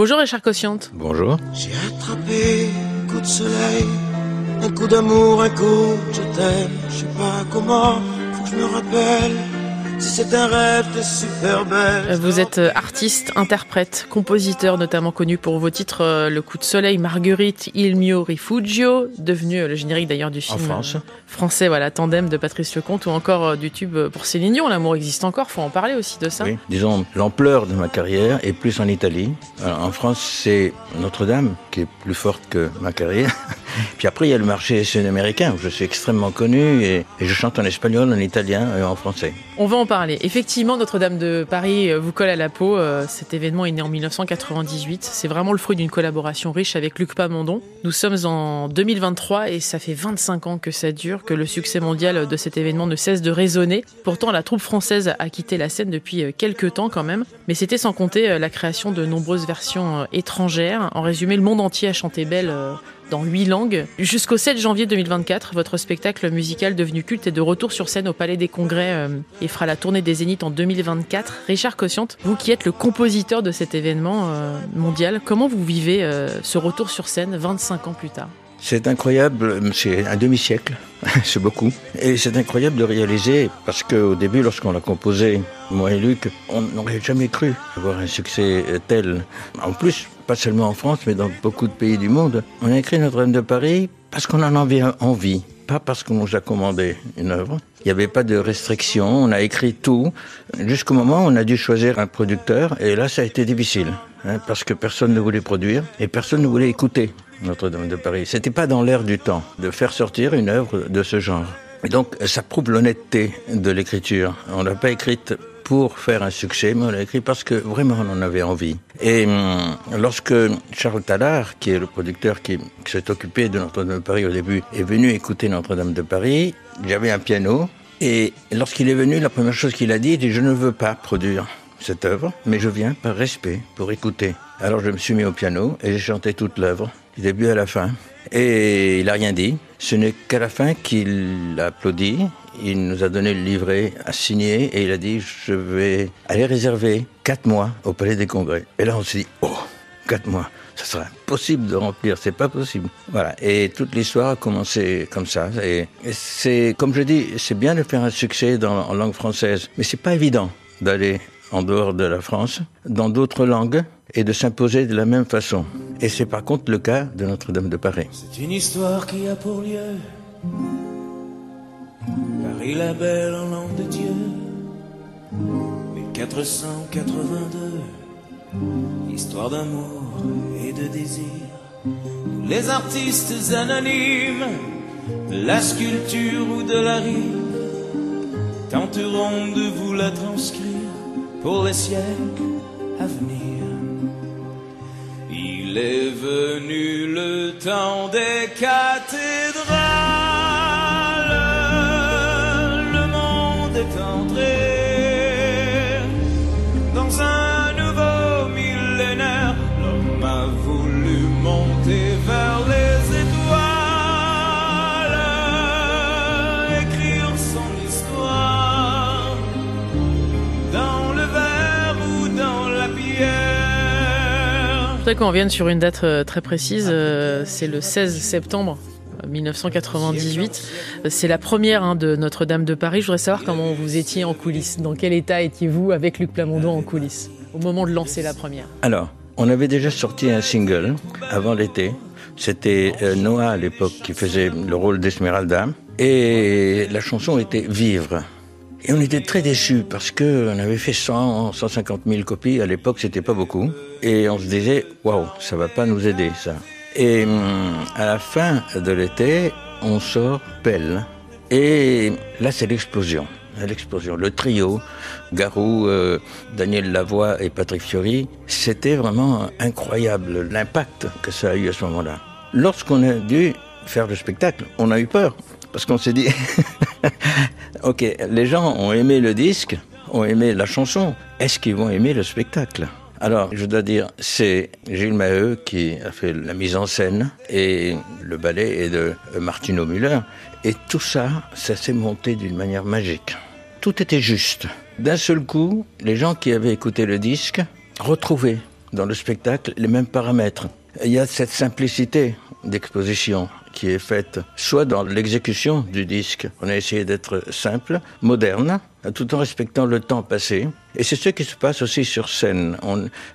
Bonjour Richard Cossiante. Bonjour. J'ai attrapé un coup de soleil, un coup d'amour, un coup de je t'aime. Je sais pas comment, faut que je me rappelle. Si c'est un rêve, t'es super belle. Vous êtes euh, artiste, interprète, compositeur, notamment connu pour vos titres euh, Le coup de soleil, Marguerite, Il mio rifugio, devenu euh, le générique d'ailleurs du film France. Euh, français, voilà, Tandem de Patrice Lecomte, ou encore euh, du tube pour Céline Dion. L'amour existe encore, faut en parler aussi de ça. Oui. Disons, l'ampleur de ma carrière est plus en Italie. Alors, en France, c'est Notre-Dame qui est plus forte que ma carrière. Puis après, il y a le marché sud-américain où je suis extrêmement connu et, et je chante en espagnol, en italien et en français. On va en parler. Effectivement, Notre-Dame de Paris euh, vous colle à la peau. Euh, Cet événement est né en 1998. C'est vraiment le fruit d'une collaboration riche avec Luc Pamondon. Nous sommes en 2023 et ça fait 25 ans que ça dure, que le succès mondial de cet événement ne cesse de résonner. Pourtant, la troupe française a quitté la scène depuis euh, quelques temps quand même. Mais c'était sans compter euh, la création de nombreuses versions euh, étrangères. En résumé, le monde entier a chanté belle dans huit langues. Jusqu'au 7 janvier 2024, votre spectacle musical devenu culte est de retour sur scène au Palais des Congrès et fera la tournée des Zéniths en 2024. Richard Cossiante, vous qui êtes le compositeur de cet événement mondial, comment vous vivez ce retour sur scène 25 ans plus tard? C'est incroyable, c'est un demi-siècle, c'est beaucoup. Et c'est incroyable de réaliser, parce qu'au début, lorsqu'on l'a composé, moi et Luc, on n'aurait jamais cru avoir un succès tel. En plus, pas seulement en France, mais dans beaucoup de pays du monde. On a écrit Notre-Dame de Paris parce qu'on en avait envie, pas parce qu'on nous a commandé une œuvre. Il n'y avait pas de restrictions, on a écrit tout, jusqu'au moment où on a dû choisir un producteur, et là ça a été difficile, hein, parce que personne ne voulait produire et personne ne voulait écouter Notre-Dame de Paris. C'était pas dans l'air du temps de faire sortir une œuvre de ce genre. Et donc ça prouve l'honnêteté de l'écriture. On l'a pas écrite pour faire un succès, mais on l'a écrit parce que vraiment on en avait envie. Et hum, lorsque Charles Tallard, qui est le producteur qui, qui s'est occupé de Notre-Dame de Paris au début, est venu écouter Notre-Dame de Paris, j'avais un piano, et lorsqu'il est venu, la première chose qu'il a dit, dit je ne veux pas produire cette œuvre, mais je viens par respect pour écouter. Alors je me suis mis au piano et j'ai chanté toute l'œuvre, du début à la fin. Et il a rien dit. Ce n'est qu'à la fin qu'il a applaudi. Il nous a donné le livret à signer et il a dit je vais aller réserver quatre mois au Palais des Congrès. Et là on s'est dit oh quatre mois, ça sera impossible de remplir, c'est pas possible. Voilà. Et toute l'histoire a commencé comme ça. Et, c'est comme je dis, c'est bien de faire un succès en langue française, mais c'est pas évident d'aller en dehors de la France, dans d'autres langues, et de s'imposer de la même façon. Et c'est par contre le cas de Notre-Dame de Paris. C'est une histoire qui a pour lieu Paris la belle en langue de Dieu 1482 Histoire d'amour et de désir Les artistes anonymes De la sculpture ou de la rime Tenteront de vous la transcrire Pour les siècles à venir Il est venu le temps des cathédrales. Voudrais qu'on revienne sur une date euh, très précise. euh, C'est le 16 septembre. euh, 1998. Euh, C'est la première hein, de Notre-Dame de Paris. Je voudrais savoir comment vous étiez en coulisses. Dans quel état étiez-vous avec Luc Plamondon en coulisses au moment de lancer la première? Alors, on avait déjà sorti un single avant l'été. C'était Noah à l'époque qui faisait le rôle d'Esmeralda. Et la chanson était Vivre. Et on était très déçus parce que on avait fait 100, 150 000 copies. À l'époque, c'était pas beaucoup. Et on se disait, waouh, ça va pas nous aider, ça. Et hum, à la fin de l'été, on sort Pelle. Et là, c'est l'explosion. L'explosion. Le trio, Garou, euh, Daniel Lavoie et Patrick Fiori, c'était vraiment incroyable l'impact que ça a eu à ce moment-là. Lorsqu'on a dû faire le spectacle, on a eu peur. Parce qu'on s'est dit, ok, les gens ont aimé le disque, ont aimé la chanson. Est-ce qu'ils vont aimer le spectacle? Alors, je dois dire, c'est Gilles Maheu qui a fait la mise en scène et le ballet est de Martino Müller. Et tout ça, ça s'est monté d'une manière magique. Tout était juste. D'un seul coup, les gens qui avaient écouté le disque retrouvaient dans le spectacle les mêmes paramètres. Il y a cette simplicité d'exposition qui est faite soit dans l'exécution du disque, on a essayé d'être simple, moderne, tout en respectant le temps passé. Et c'est ce qui se passe aussi sur scène.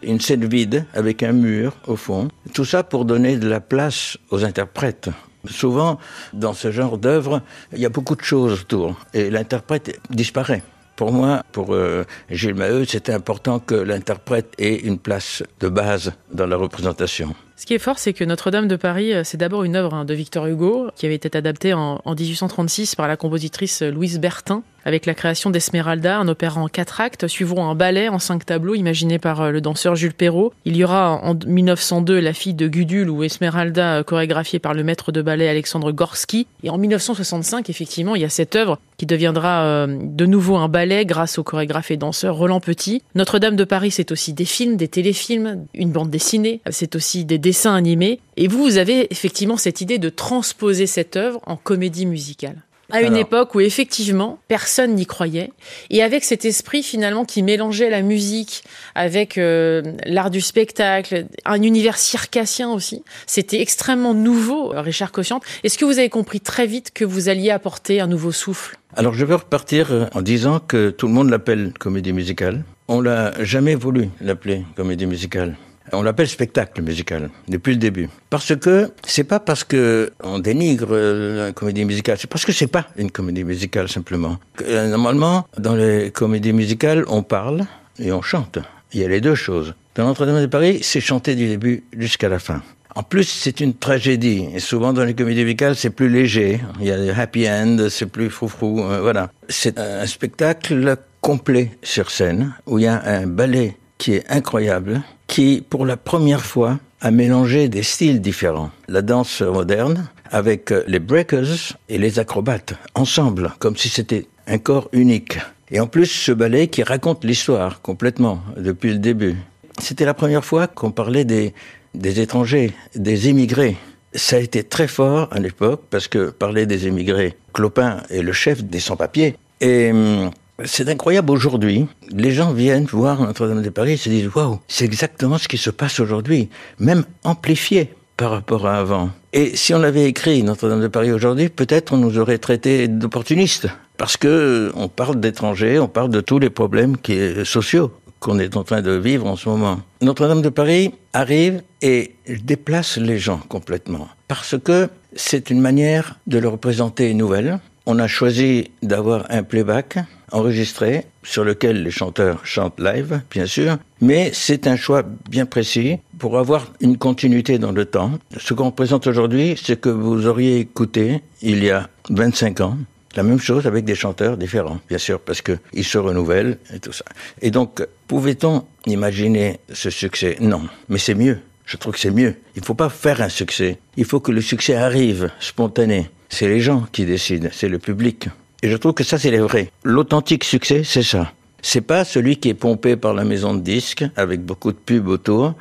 Une scène vide avec un mur au fond. Tout ça pour donner de la place aux interprètes. Souvent, dans ce genre d'œuvre, il y a beaucoup de choses autour et l'interprète disparaît. Pour moi, pour euh, Gilles Maheu, c'était important que l'interprète ait une place de base dans la représentation. Ce qui est fort, c'est que Notre-Dame de Paris, euh, c'est d'abord une œuvre hein, de Victor Hugo, qui avait été adaptée en, en 1836 par la compositrice Louise Bertin, avec la création d'Esmeralda, un opéra en quatre actes, suivront un ballet en cinq tableaux imaginé par euh, le danseur Jules Perrault. Il y aura en 1902 La fille de Gudule ou Esmeralda chorégraphiée par le maître de ballet Alexandre Gorski. Et en 1965, effectivement, il y a cette œuvre qui deviendra euh, de nouveau un ballet grâce au chorégraphe et danseur Roland Petit. Notre-Dame de Paris, c'est aussi des films, des téléfilms, une bande dessinée, c'est aussi des dessins animés. Et vous, vous avez effectivement cette idée de transposer cette œuvre en comédie musicale à une époque où effectivement personne n'y croyait et avec cet esprit finalement qui mélangeait la musique avec euh, l'art du spectacle, un univers circassien aussi. C'était extrêmement nouveau, Richard Cossiante. Est-ce que vous avez compris très vite que vous alliez apporter un nouveau souffle? Alors je veux repartir euh, en disant que tout le monde l'appelle comédie musicale. On l'a jamais voulu l'appeler comédie musicale. On l'appelle spectacle musical depuis le début. Parce que c'est pas parce que on dénigre la comédie musicale, c'est parce que c'est pas une comédie musicale simplement. Euh, normalement, dans les comédies musicales, on parle et on chante. Il y a les deux choses. Dans Notre-Dame de Paris, c'est chanté du début jusqu'à la fin. En plus, c'est une tragédie. Et souvent, dans les comédies musicales, c'est plus léger. Il y a des happy end, c'est plus froufrou. Euh, voilà. C'est un spectacle complet sur scène où il y a un ballet qui est incroyable, qui, pour la première fois, a mélangé des styles différents. La danse moderne avec euh, les breakers et les acrobates, ensemble, comme si c'était un corps unique. Et en plus, ce ballet qui raconte l'histoire complètement, depuis le début. C'était la première fois qu'on parlait des, étrangers, des immigrés. Ça a été très fort à l'époque, parce que parler des immigrés, Clopin est le chef des sans-papiers. Et hum, c'est incroyable aujourd'hui. Les gens viennent voir Notre-Dame de Paris et se disent Waouh, c'est exactement ce qui se passe aujourd'hui, même amplifié par rapport à avant. Et si on avait écrit Notre-Dame de Paris aujourd'hui, peut-être on nous aurait traité d'opportunistes. Parce que on parle d'étrangers, on parle de tous les problèmes qui, sociaux qu'on est en train de vivre en ce moment. Notre-Dame de Paris arrive et déplace les gens complètement. Parce que c'est une manière de leur présenter une nouvelle. On a choisi d'avoir un playback enregistré sur lequel les chanteurs chantent live, bien sûr, mais c'est un choix bien précis pour avoir une continuité dans le temps. Ce qu'on présente aujourd'hui, c'est que vous auriez écouté il y a 25 ans, la même chose avec des chanteurs différents, bien sûr, parce qu'ils se renouvellent et tout ça. Et donc, pouvait-on imaginer ce succès? Non, mais c'est mieux. Je trouve que c'est mieux. Il ne faut pas faire un succès. Il faut que le succès arrive, spontané. C'est les gens qui décident, c'est le public. Et je trouve que ça, c'est le vrai. L'authentique succès, c'est ça. C'est pas celui qui est pompé par la maison de disques avec beaucoup de pubs autour.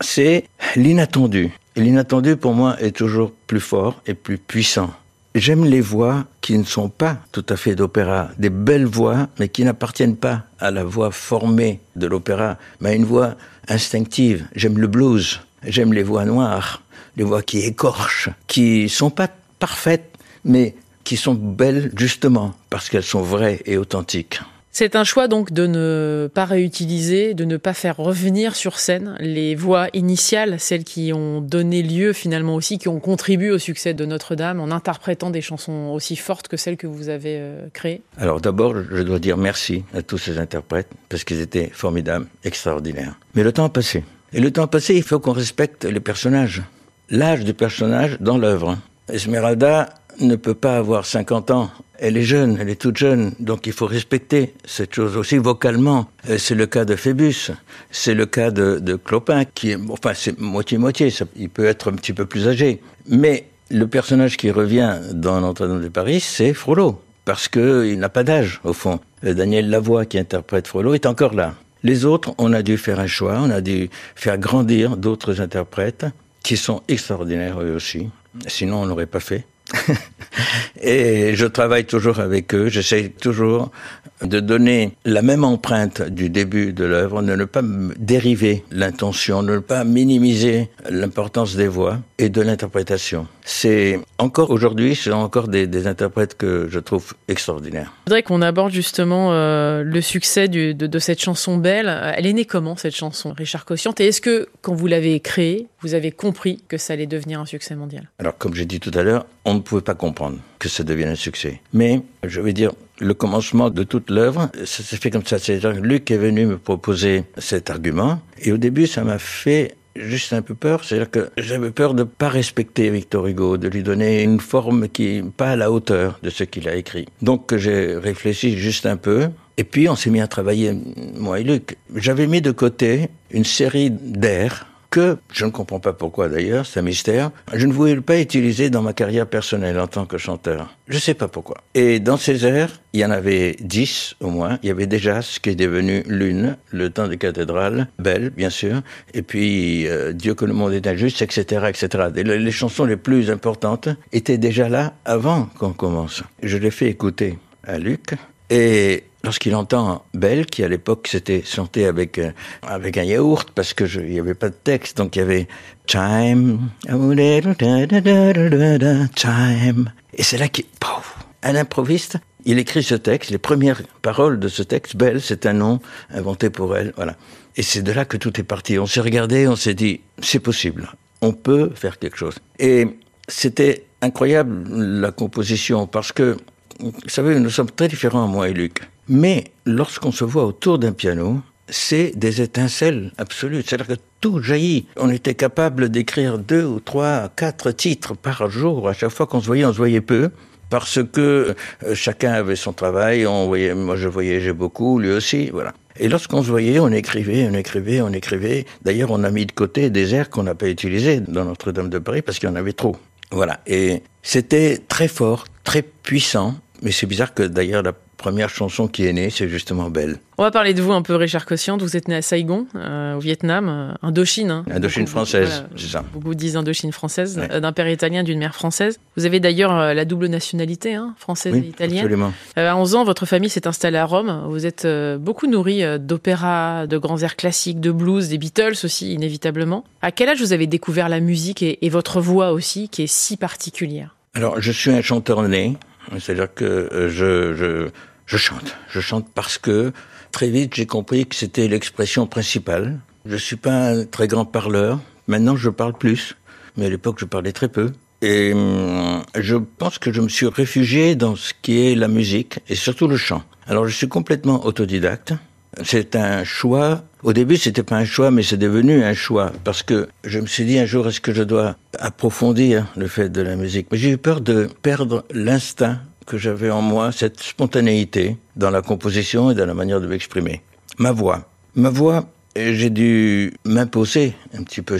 C'est l'inattendu. Et l'inattendu, pour moi, est toujours plus fort et plus puissant. J'aime les voix qui ne sont pas tout à fait d'opéra, des belles voix, mais qui n'appartiennent pas à la voix formée de l'opéra, mais à une voix instinctive. J'aime le blues, j'aime les voix noires, les voix qui écorchent, qui sont pas parfaites, mais qui sont belles justement parce qu'elles sont vraies et authentiques. C'est un choix donc de ne pas réutiliser, de ne pas faire revenir sur scène les voix initiales, celles qui ont donné lieu finalement aussi, qui ont contribué au succès de Notre-Dame en interprétant des chansons aussi fortes que celles que vous avez euh, créées. Alors d'abord, je dois dire merci à tous ces interprètes parce qu'ils étaient formidables, extraordinaires. Mais le temps a passé. Et le temps a passé, il faut qu'on respecte les personnages, l'âge du personnage dans l'œuvre. Esmeralda ne peut pas avoir 50 ans. Elle est jeune, elle est toute jeune, donc il faut respecter cette chose aussi vocalement. Euh, c'est le cas de Phébus, c'est le cas de, Clopin, qui est, enfin, c'est moitié-moitié, il peut être un petit peu plus âgé. Mais le personnage qui revient dans Notre-Dame de Paris, c'est Frollo, parce qu'il n'a pas d'âge, au fond. Euh, Daniel Lavoie, qui interprète Frollo, est encore là. Les autres, on a dû faire un choix, on a dû faire grandir d'autres interprètes, qui sont extraordinaires eux aussi. Sinon, on n'aurait pas fait. et je travaille toujours avec eux. J'essaie toujours de donner la même empreinte du début de l'œuvre, de ne pas dériver l'intention, de ne pas minimiser l'importance des voix et de l'interprétation. C'est encore aujourd'hui, c'est encore des, des, interprètes que je trouve extraordinaires. Je voudrais qu'on aborde justement euh, le succès du, de, de, cette chanson Belle. Elle est née comment cette chanson, Richard Cossiante Et est-ce que quand vous l'avez créée, vous avez compris que ça allait devenir un succès mondial? Alors comme j'ai dit tout à l'heure, on ne pouvait pas comprendre que ça devienne un succès. Mais je vais dire, le commencement de toute l'œuvre, ça s'est fait comme ça. C'est Luc est venu me proposer cet argument. Et au début, ça m'a fait juste un peu peur. C'est-à-dire que j'avais peur de ne pas respecter Victor Hugo, de lui donner une forme qui n'est pas à la hauteur de ce qu'il a écrit. Donc j'ai réfléchi juste un peu. Et puis on s'est mis à travailler, moi et Luc. J'avais mis de côté une série d'airs que, je ne comprends pas pourquoi d'ailleurs, c'est un mystère, je ne voulais pas utiliser dans ma carrière personnelle en tant que chanteur. Je ne sais pas pourquoi. Et dans ces airs, il y en avait dix au moins. Il y avait déjà ce qui est devenu Lune, Le temps des cathédrales, Belle, bien sûr, et puis euh, Dieu que le monde est injuste, etc., etc. Les, les chansons les plus importantes étaient déjà là avant qu'on commence. Je les fais écouter à Luc, et lorsqu'il entend Belle, qui à l'époque s'était chanté avec euh, avec un yaourt parce que il n'y avait pas de texte, donc il y avait Time, Time, et c'est là qu'il, un improviste, il écrit ce texte. Les premières paroles de ce texte, Belle, c'est un nom inventé pour elle, voilà. Et c'est de là que tout est parti. On s'est regardé, on s'est dit, c'est possible, on peut faire quelque chose. Et c'était incroyable la composition parce que vous savez, nous sommes très différents, moi et Luc. Mais lorsqu'on se voit autour d'un piano, c'est des étincelles absolues. C'est-à-dire que tout jaillit. On était capable d'écrire deux ou trois, quatre titres par jour. À chaque fois qu'on se voyait, on se voyait peu. Parce que euh, chacun avait son travail, moi je voyageais beaucoup, lui aussi, voilà. Et lorsqu'on se voyait, on écrivait, on écrivait, on écrivait. D'ailleurs, on a mis de côté des airs qu'on n'a pas utilisés dans Notre-Dame de Paris parce qu'il y en avait trop. Voilà. Et c'était très fort, très puissant. Mais c'est bizarre que d'ailleurs la première chanson qui est née, c'est justement Belle. On va parler de vous un peu, Richard Cossiant. Vous êtes né à Saigon, euh, au Vietnam, euh, Indochine. Hein. Indochine française, voilà, c'est ça. Beaucoup disent Indochine française, ouais. d'un père italien, d'une mère française. Vous avez d'ailleurs euh, la double nationalité, hein, française oui, et italienne. Absolument. Euh, à 11 ans, votre famille s'est installée à Rome. Vous êtes euh, beaucoup nourri d'opéra, de grands airs classiques, de blues, des Beatles aussi, inévitablement. À quel âge vous avez découvert la musique et, et votre voix aussi, qui est si particulière? Alors, je suis un chanteur né. C'est-à-dire que je, je, je chante. Je chante parce que très vite j'ai compris que c'était l'expression principale. Je suis pas un très grand parleur. Maintenant je parle plus, mais à l'époque je parlais très peu. Et je pense que je me suis réfugié dans ce qui est la musique et surtout le chant. Alors je suis complètement autodidacte. C'est un choix. Au début, c'était pas un choix, mais c'est devenu un choix parce que je me suis dit un jour, est-ce que je dois approfondir le fait de la musique? Mais j'ai eu peur de perdre l'instinct que j'avais en moi, cette spontanéité dans la composition et dans la manière de m'exprimer. Ma voix. Ma voix, j'ai dû m'imposer un petit peu.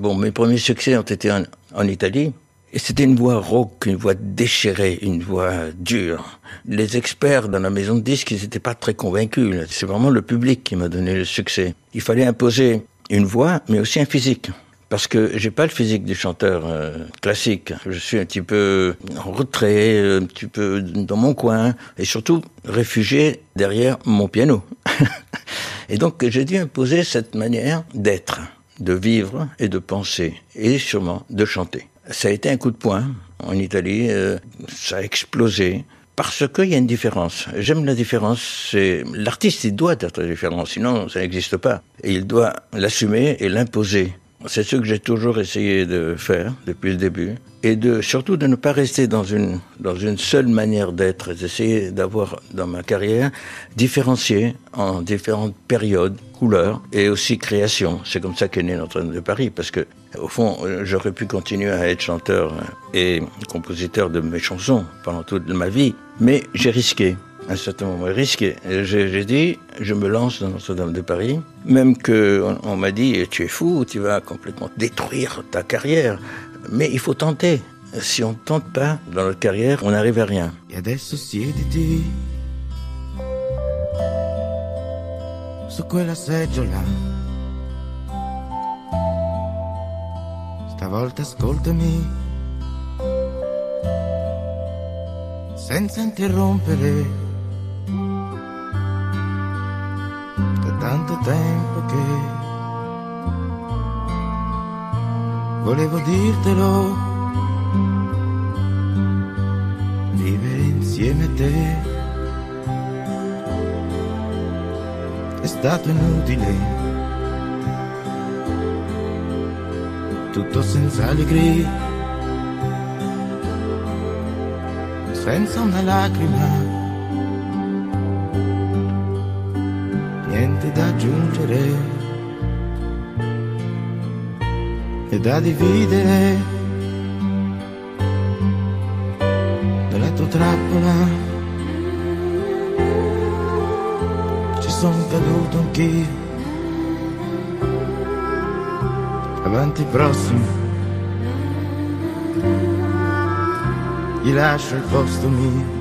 Bon, mes premiers succès ont été en Italie. Et c'était une voix rauque, une voix déchirée, une voix dure. Les experts dans la maison de disques, ils n'étaient pas très convaincus. C'est vraiment le public qui m'a donné le succès. Il fallait imposer une voix, mais aussi un physique parce que j'ai pas le physique du chanteur euh, classique. Je suis un petit peu en retrait, un petit peu dans mon coin, et surtout réfugié derrière mon piano. et donc j'ai dû imposer cette manière d'être, de vivre et de penser, et sûrement de chanter. Ça a été un coup de poing en Italie, euh, ça a explosé. Parce qu'il y a une différence. J'aime la différence. L'artiste, il doit être différent, sinon ça n'existe pas. Il doit l'assumer et l'imposer. C'est ce que j'ai toujours essayé de faire depuis le début. Et de, surtout de ne pas rester dans une, dans une seule manière d'être. J'essaie d'avoir, dans ma carrière, différencié en différentes périodes, couleurs et aussi création. C'est comme ça qu'est né Notre-Dame de Paris. Parce que, au fond, j'aurais pu continuer à être chanteur et compositeur de mes chansons pendant toute ma vie. Mais j'ai risqué un certain moment risqué. J'ai dit, je me lance dans Notre-Dame de Paris, même que on, on m'a dit, tu es fou, tu vas complètement détruire ta carrière. Mais il faut tenter. Si on ne tente pas dans notre carrière, on n'arrive à rien. Siediti su quella seggiola. Stavolta ascoltami. senza interrompere. Da tanto tempo che volevo dirtelo, vivere insieme a te è stato inutile. Tutto senza allegria senza una lacrima, niente da aggiungere. E da dividere. Nella tua trappola. Ci sono caduto anch'io, avanti prossimo gli lascio il posto mio.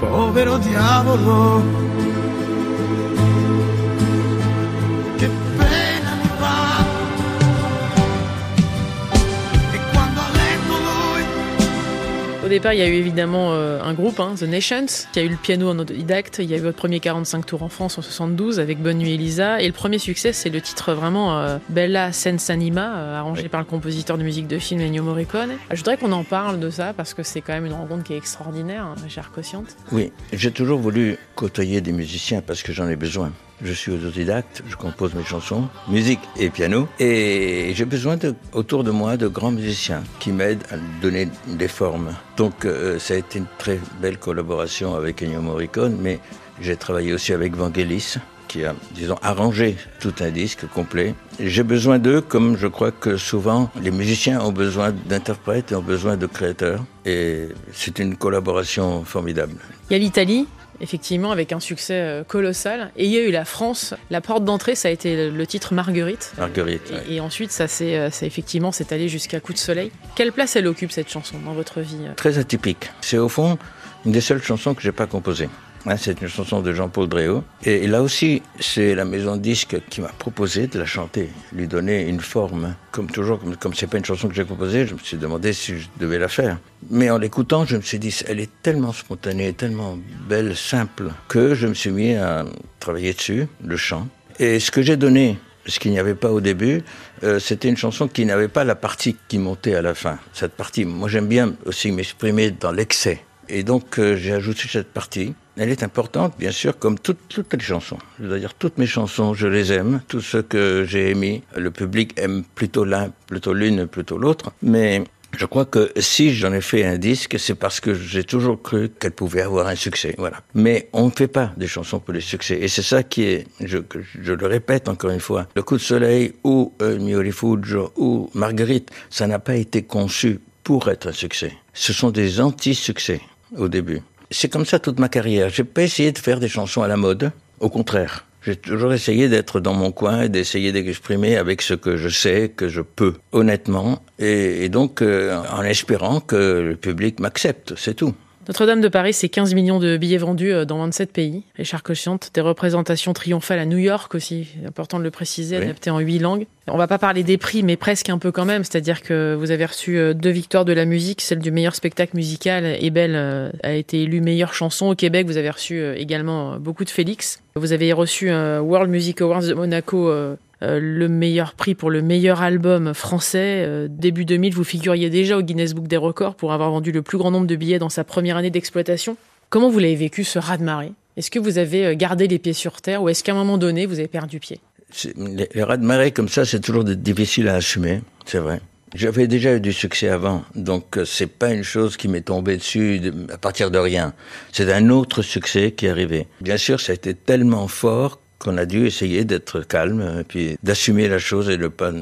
Povero diavolo, départ, il y a eu évidemment euh, un groupe, hein, The Nations, qui a eu le piano en autodidacte. Il y a eu votre premier 45 tours en France en 72 avec Bonne Nuit Elisa. Et le premier succès, c'est le titre vraiment euh, Bella Senza Anima, euh, arrangé par le compositeur de musique de film Ennio Morricone. Je voudrais qu'on en parle de ça parce que c'est quand même une rencontre qui est extraordinaire, hein, Richard Cossiante. Oui, j'ai toujours voulu côtoyer des musiciens parce que j'en ai besoin. Je suis autodidacte, je compose mes chansons, musique et piano, et j'ai besoin autour de moi de grands musiciens qui m'aident à donner des formes. Donc euh, ça a été une très belle collaboration avec Ennio Morricone, mais j'ai travaillé aussi avec Vangelis, qui a, disons, arrangé tout un disque complet. J'ai besoin d'eux, comme je crois que souvent les musiciens ont besoin d'interprètes et ont besoin de créateurs. Et c'est une collaboration formidable. Il y a l'Italie, effectivement, avec un succès euh, colossal. Et il y a eu la France. La porte d'entrée, ça a été le titre Marguerite. Marguerite. Et, et ensuite, ça s'est euh, effectivement s'est allé jusqu'à Coup de Soleil. Quelle place elle occupe cette chanson dans votre vie euh? Très atypique. C'est au fond une des seules chansons que j'ai pas composées. Hein, c'est une chanson de Jean-Paul Dréau. Et là aussi, c'est la maison de disque qui m'a proposé de la chanter, lui donner une forme. Comme toujours, comme, comme c'est pas une chanson que j'ai composée, je me suis demandé si je devais la faire. Mais en l'écoutant, je me suis dit, elle est tellement spontanée, tellement belle, simple, que je me suis mis à travailler dessus, le chant. Et ce que j'ai donné, ce qu'il n'y avait pas au début, euh, c'était une chanson qui n'avait pas la partie qui montait à la fin. Cette partie, moi j'aime bien aussi m'exprimer dans l'excès. Et donc euh, j'ai ajouté cette partie. Elle est importante, bien sûr, comme toutes, toutes les chansons. Je veux dire, toutes mes chansons, je les aime. Tout ce que j'ai émis, le public aime plutôt l'un, plutôt l'une, plutôt l'autre. Mais je crois que si j'en ai fait un disque, c'est parce que j'ai toujours cru qu'elle pouvait avoir un succès. Voilà. Mais on ne fait pas des chansons pour les succès. Et c'est ça qui est, je, le répète encore une fois, Le Coup de Soleil ou euh, Mio Rifugio ou Marguerite, ça n'a pas été conçu pour être un succès. Ce sont des anti-succès au début. C'est comme ça toute ma carrière. J'ai pas essayé de faire des chansons à la mode. Au contraire. J'ai toujours essayé d'être dans mon coin et d'essayer d'exprimer avec ce que je sais, que je peux, honnêtement, et, donc euh, en espérant que le public m'accepte, c'est tout. Notre-Dame de Paris, c'est 15 millions de billets vendus euh, dans 27 pays. Richard Cochiante, des représentations triomphales à New York aussi, important de le préciser, Oui. adaptées en huit langues. On va pas parler des prix, mais presque un peu quand même. C'est-à-dire que vous avez reçu euh, deux victoires de la musique, celle du meilleur spectacle musical. Et Belle euh, a été élue meilleure chanson. Au Québec, vous avez reçu également beaucoup de Félix. Vous avez reçu un World Music Awards de Monaco. Euh, le meilleur prix pour le meilleur album français. Euh, début 2000, vous figuriez déjà au Guinness Book des records pour avoir vendu le plus grand nombre de billets dans sa première année d'exploitation. Comment vous l'avez vécu ce raz-de-marée? Est-ce que vous avez euh, gardé les pieds sur terre ou est-ce qu'à un moment donné, vous avez perdu pied? Les, les rats de marée comme ça, c'est toujours difficile à assumer, c'est vrai. J'avais déjà eu du succès avant, donc c'est pas une chose qui m'est tombée dessus de- à partir de rien. C'est un autre succès qui est arrivé. Bien sûr, ça a été tellement fort qu'on a dû essayer d'être calme et puis d'assumer la chose et de pas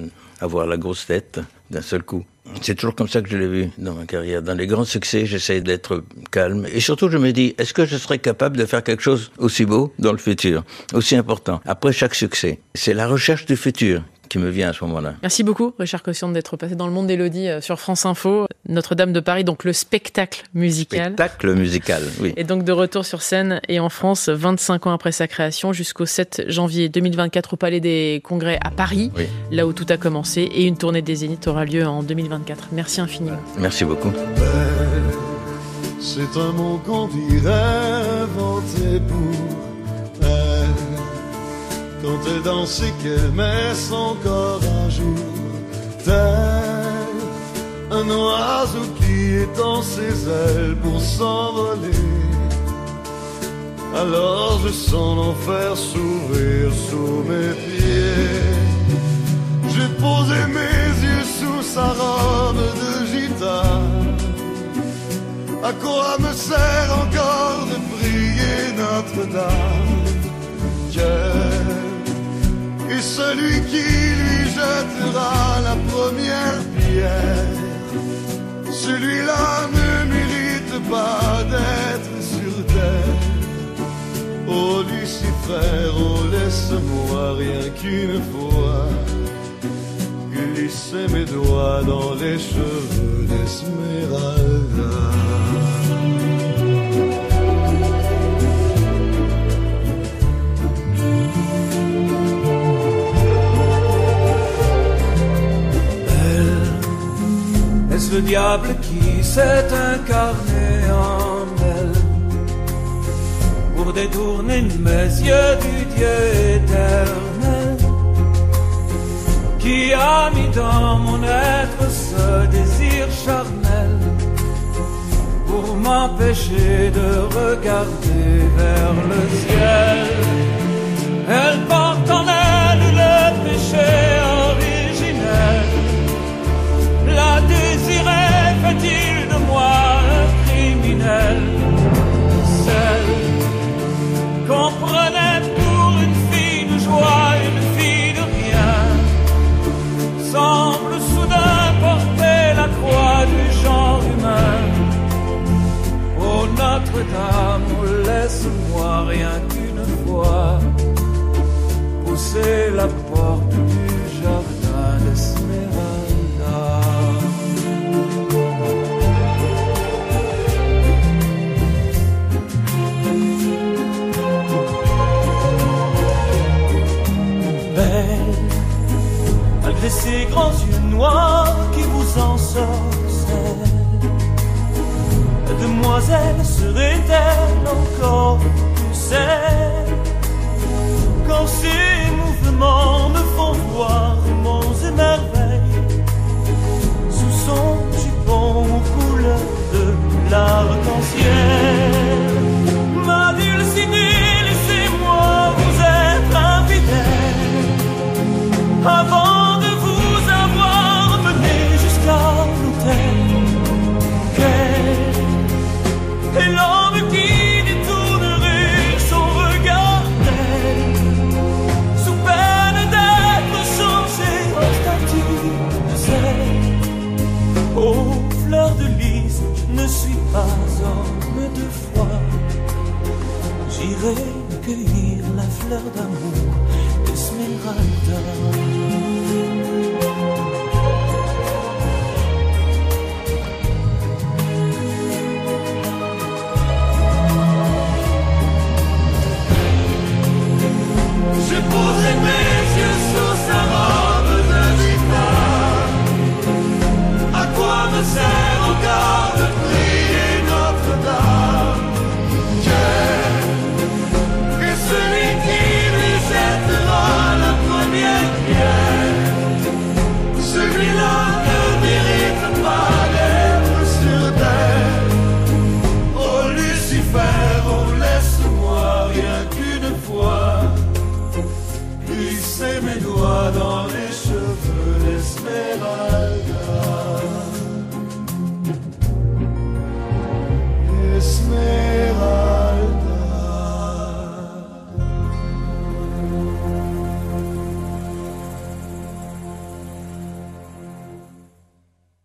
avoir la grosse tête d'un seul coup. C'est toujours comme ça que je l'ai vu dans ma carrière. Dans les grands succès, j'essaie d'être calme. Et surtout, je me dis, est-ce que je serais capable de faire quelque chose aussi beau dans le futur, aussi important, après chaque succès? C'est la recherche du futur qui me vient à ce moment-là. Merci beaucoup, Richard Cossian, d'être passé dans le monde d'Elodie euh, sur France Info. Notre-Dame de Paris, donc le spectacle musical. Spectacle musical, oui. Et donc de retour sur scène et en France, 25 ans après sa création, jusqu'au 7 janvier 2024 au Palais des Congrès à Paris, Oui. là où tout a commencé. Et une tournée des Zéniths aura lieu en 2024. Merci infiniment. Merci beaucoup. C'est un mot qu'on inventé pour. Quand elle danse qu'elle met son corps à jour, tel un oiseau qui étend ses ailes pour s'envoler. Alors je sens l'enfer s'ouvrir sous mes pieds. J'ai posé mes yeux sous sa robe de gitane. À quoi me sert encore de prier Notre-Dame? Est celui qui lui jettera la première pierre. Celui-là ne mérite pas d'être sur terre. Oh Lucifer, oh laisse-moi rien qu'une fois glisser mes doigts dans les cheveux d'Esmeralda. Est-ce le diable qui s'est incarné en elle pour détourner mes yeux du Dieu éternel qui a mis dans mon être ce désir charnel pour m'empêcher de regarder vers le ciel? Elle porte en elle le péché laisse-moi rien qu'une fois. Pousser la quoi me